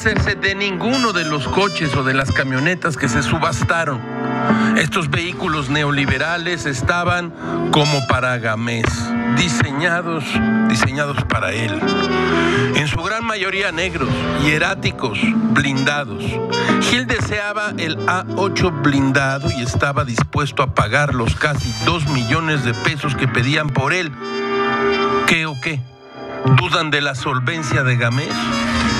deshacerse de ninguno de los coches o de las camionetas que se subastaron. Estos vehículos neoliberales estaban como para Gamés, diseñados, diseñados para él. En su gran mayoría negros, hieráticos, blindados. Gil deseaba el A8 blindado y estaba dispuesto a pagar los casi dos millones de pesos que pedían por él. ¿Qué o qué? ¿Dudan de la solvencia de Gamés?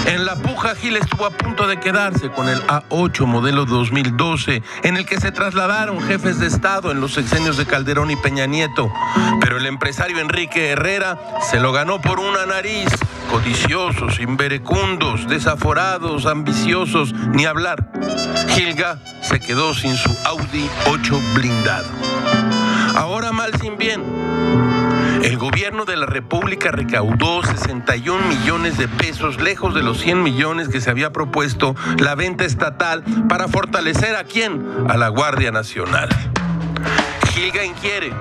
En la puja, Gil estuvo a punto de quedarse con el A8 modelo 2012, en el que se trasladaron jefes de Estado en los sexenios de Calderón y Peña Nieto. Pero el empresario Enrique Herrera se lo ganó por una nariz. Codiciosos, inverecundos, desaforados, ambiciosos, ni hablar. Gilga se quedó sin su Audi 8 blindado. Gobierno de la República recaudó 61 millones de pesos, lejos de los 100 millones que se había propuesto la venta estatal para fortalecer a quién? A la Guardia Nacional. Gilga inquiere.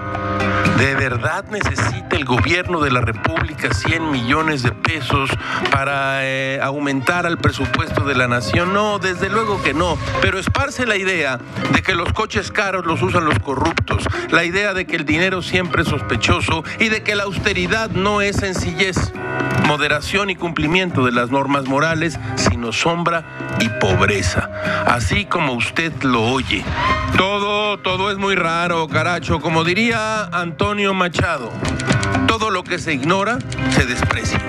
¿De verdad necesita el gobierno de la República 100 millones de pesos para eh, aumentar al presupuesto de la nación? No, desde luego que no. Pero esparce la idea de que los coches caros los usan los corruptos, la idea de que el dinero siempre es sospechoso y de que la austeridad no es sencillez, moderación y cumplimiento de las normas morales, sino sombra y pobreza. Así como usted lo oye. Todo, todo es muy raro, caracho. Como diría Antonio Machado, todo lo que se ignora se desprecia.